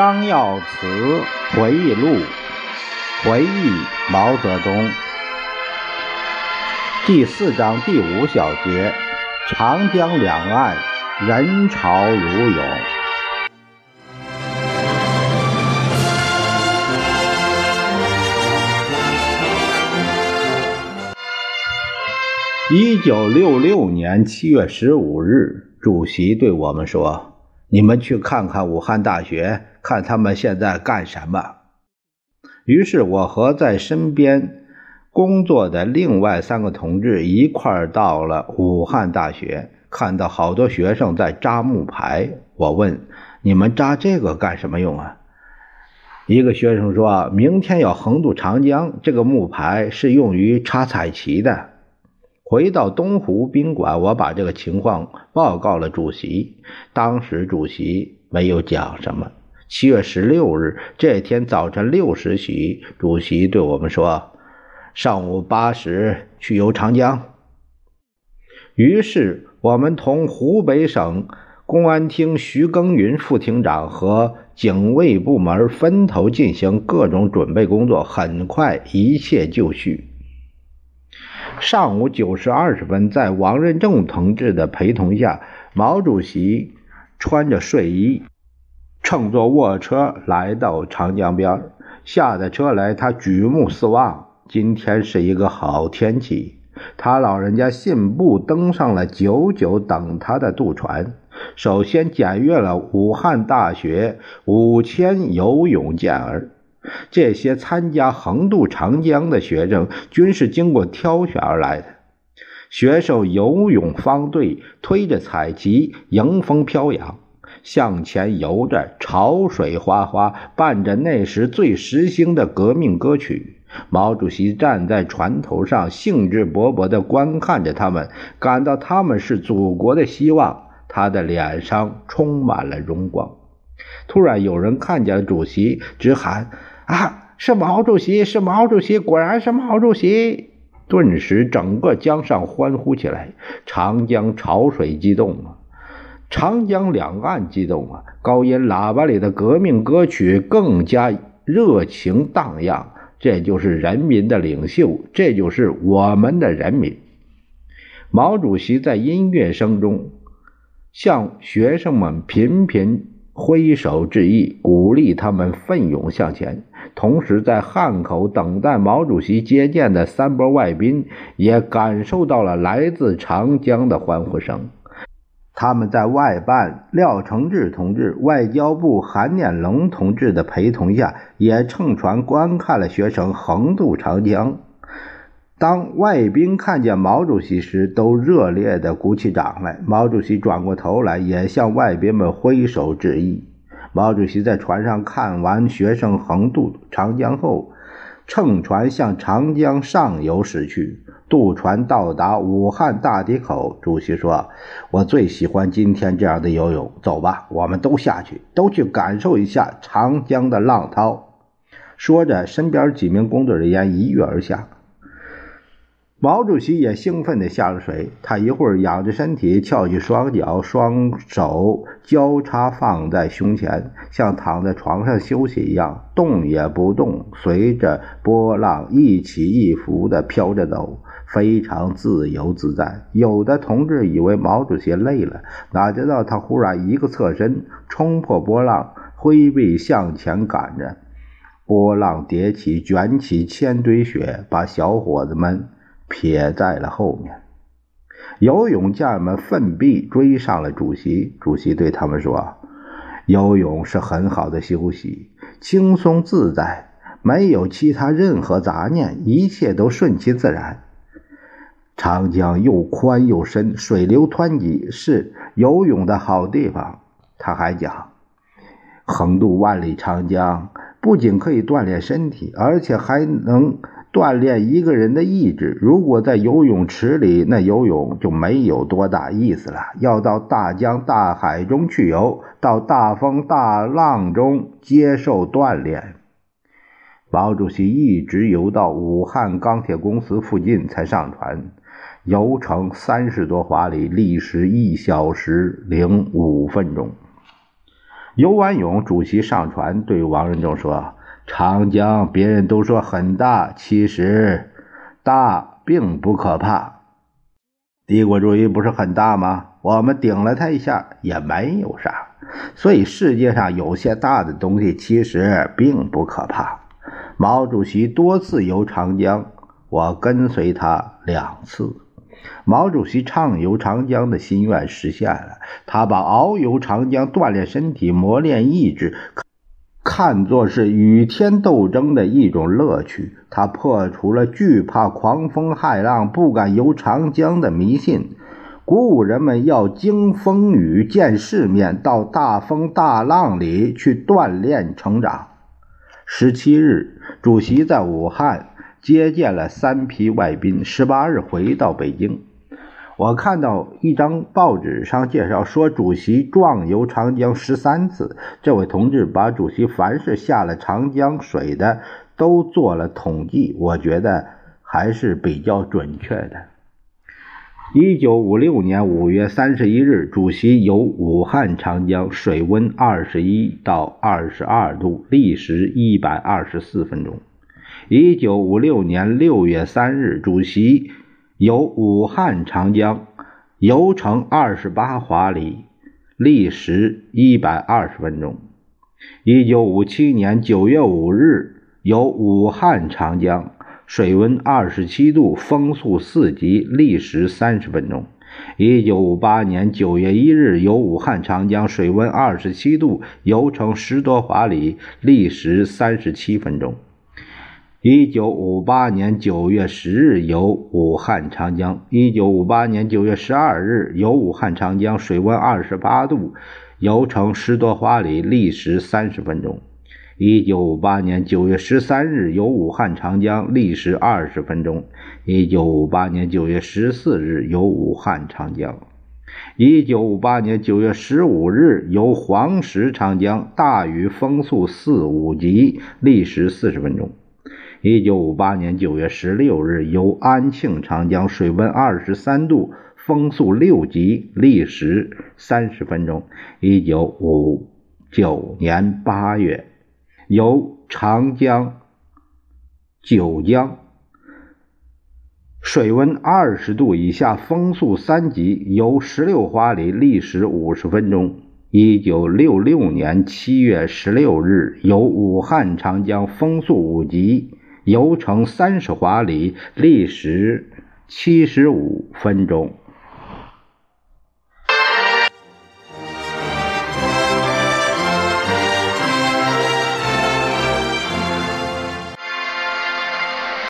张耀慈回忆录，回忆毛泽东。第四章第五小节：长江两岸人潮如涌。一九六六年七月十五日，主席对我们说：“你们去看看武汉大学。”看他们现在干什么。于是我和在身边工作的另外三个同志一块儿到了武汉大学，看到好多学生在扎木牌。我问：“你们扎这个干什么用啊？”一个学生说：“明天要横渡长江，这个木牌是用于插彩旗的。”回到东湖宾馆，我把这个情况报告了主席。当时主席没有讲什么。七月十六日这天早晨六时许，主席对我们说：“上午八时去游长江。”于是我们同湖北省公安厅徐耕云副厅长和警卫部门分头进行各种准备工作。很快，一切就绪。上午九时二十分，在王任重同志的陪同下，毛主席穿着睡衣。乘坐卧车来到长江边下的车来，他举目四望，今天是一个好天气。他老人家信步登上了久久等他的渡船，首先检阅了武汉大学五千游泳健儿。这些参加横渡长江的学生均是经过挑选而来的。学生游泳方队推着彩旗，迎风飘扬。向前游着，潮水哗哗，伴着那时最时兴的革命歌曲。毛主席站在船头上，兴致勃勃地观看着他们，感到他们是祖国的希望。他的脸上充满了荣光。突然，有人看见了主席，直喊：“啊，是毛主席！是毛主席！果然是毛主席！”顿时，整个江上欢呼起来，长江潮水激动了。长江两岸激动啊！高音喇叭里的革命歌曲更加热情荡漾。这就是人民的领袖，这就是我们的人民。毛主席在音乐声中向学生们频频挥手致意，鼓励他们奋勇向前。同时，在汉口等待毛主席接见的三波外宾也感受到了来自长江的欢呼声。他们在外办廖承志同志、外交部韩念龙同志的陪同下，也乘船观看了学生横渡长江。当外宾看见毛主席时，都热烈地鼓起掌来。毛主席转过头来，也向外宾们挥手致意。毛主席在船上看完学生横渡长江后，乘船向长江上游驶去。渡船到达武汉大堤口，主席说：“我最喜欢今天这样的游泳。走吧，我们都下去，都去感受一下长江的浪涛。”说着，身边几名工作人员一跃而下。毛主席也兴奋地下了水。他一会儿仰着身体，翘起双脚，双手交叉放在胸前，像躺在床上休息一样，动也不动，随着波浪一起一伏地飘着走。非常自由自在。有的同志以为毛主席累了，哪知道他忽然一个侧身，冲破波浪，挥臂向前赶着。波浪叠起，卷起千堆雪，把小伙子们撇在了后面。游泳健们奋臂追上了主席。主席对他们说：“游泳是很好的休息，轻松自在，没有其他任何杂念，一切都顺其自然。”长江又宽又深，水流湍急，是游泳的好地方。他还讲，横渡万里长江不仅可以锻炼身体，而且还能锻炼一个人的意志。如果在游泳池里，那游泳就没有多大意思了。要到大江大海中去游，到大风大浪中接受锻炼。毛主席一直游到武汉钢铁公司附近才上船。游程三十多华里，历时一小时零五分钟。游完泳，主席上船对王仁仲说：“长江别人都说很大，其实大并不可怕。帝国主义不是很大吗？我们顶了他一下也没有啥。所以世界上有些大的东西其实并不可怕。”毛主席多次游长江，我跟随他两次。毛主席畅游长江的心愿实现了，他把遨游长江、锻炼身体、磨练意志看作是与天斗争的一种乐趣。他破除了惧怕狂风骇浪、不敢游长江的迷信，鼓舞人们要经风雨、见世面，到大风大浪里去锻炼成长。十七日，主席在武汉。接见了三批外宾，十八日回到北京。我看到一张报纸上介绍说，主席壮游长江十三次。这位同志把主席凡是下了长江水的都做了统计，我觉得还是比较准确的。一九五六年五月三十一日，主席游武汉长江，水温二十一到二十二度，历时一百二十四分钟。一九五六年六月三日，主席游武汉长江，游程二十八华里，历时一百二十分钟。一九五七年九月五日，游武汉长江，水温二十七度，风速四级，历时三十分钟。一九五八年九月一日，游武汉长江，水温二十七度，游程十多华里，历时三十七分钟。一九五八年九月十日游武汉长江。一九五八年九月十二日游武汉长江，水温二十八度，游程十多华里，历时三十分钟。一九五八年九月十三日游武汉长江，历时二十分钟。一九五八年九月十四日游武汉长江。一九五八年九月十五日游黄石长江，大雨风速四五级，历时四十分钟。一九五八年九月十六日游安庆长江，水温二十三度，风速六级，历时三十分钟。一九五九年八月游长江九江，水温二十度以下，风速三级，游十六华里，历时五十分钟。一九六六年七月十六日游武汉长江，风速五级。游程三十华里，历时七十五分钟。